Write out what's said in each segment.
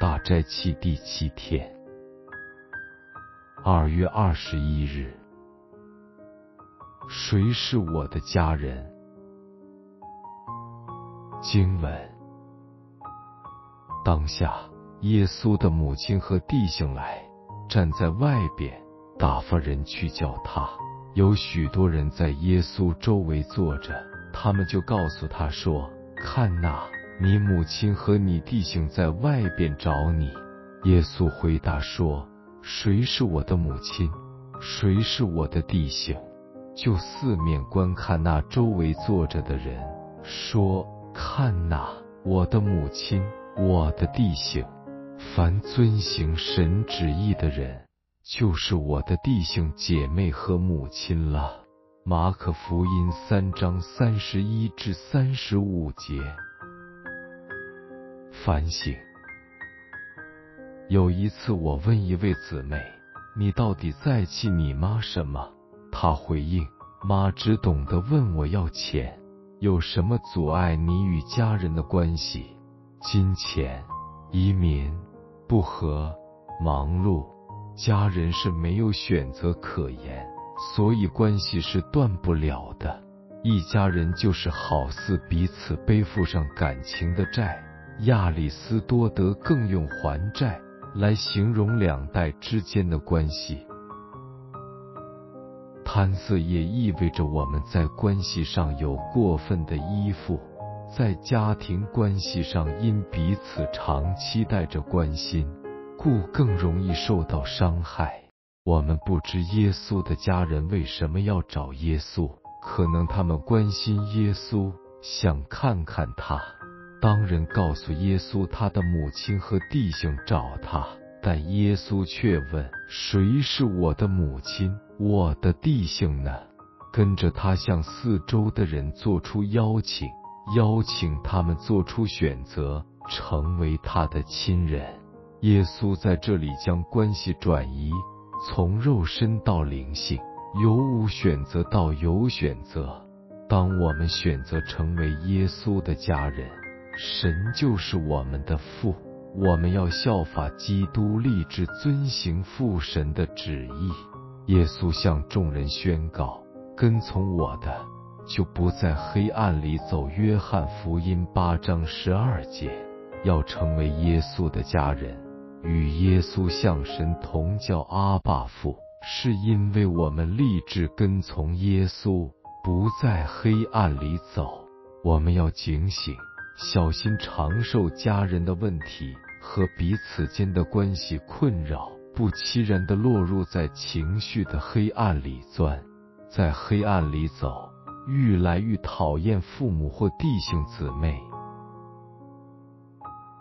大斋期第七天，二月二十一日。谁是我的家人？经文：当下，耶稣的母亲和弟兄来，站在外边，打发人去叫他。有许多人在耶稣周围坐着，他们就告诉他说：“看哪。”你母亲和你弟兄在外边找你。耶稣回答说：“谁是我的母亲？谁是我的弟兄？”就四面观看那周围坐着的人，说：“看哪，我的母亲，我的弟兄。凡遵行神旨意的人，就是我的弟兄姐妹和母亲了。”马可福音三章三十一至三十五节。反省。有一次，我问一位姊妹：“你到底在气你妈什么？”她回应：“妈只懂得问我要钱。有什么阻碍你与家人的关系？金钱、移民、不和、忙碌，家人是没有选择可言，所以关系是断不了的。一家人就是好似彼此背负上感情的债。”亚里斯多德更用还债来形容两代之间的关系。贪色也意味着我们在关系上有过分的依附，在家庭关系上因彼此长期带着关心，故更容易受到伤害。我们不知耶稣的家人为什么要找耶稣，可能他们关心耶稣，想看看他。当人告诉耶稣他的母亲和弟兄找他，但耶稣却问：“谁是我的母亲，我的弟兄呢？”跟着他向四周的人做出邀请，邀请他们做出选择，成为他的亲人。耶稣在这里将关系转移，从肉身到灵性，由无选择到有选择。当我们选择成为耶稣的家人。神就是我们的父，我们要效法基督，立志遵行父神的旨意。耶稣向众人宣告：跟从我的，就不在黑暗里走。约翰福音八章十二节，要成为耶稣的家人，与耶稣向神同叫阿爸父，是因为我们立志跟从耶稣，不在黑暗里走。我们要警醒。小心长寿家人的问题和彼此间的关系困扰，不期然的落入在情绪的黑暗里钻，在黑暗里走，愈来愈讨厌父母或弟兄姊妹。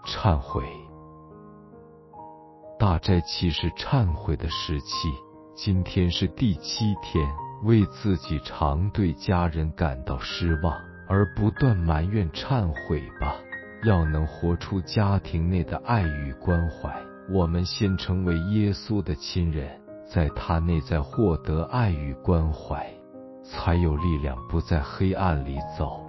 忏悔，大斋期是忏悔的时期，今天是第七天，为自己常对家人感到失望。而不断埋怨、忏悔吧。要能活出家庭内的爱与关怀，我们先成为耶稣的亲人，在他内在获得爱与关怀，才有力量不在黑暗里走。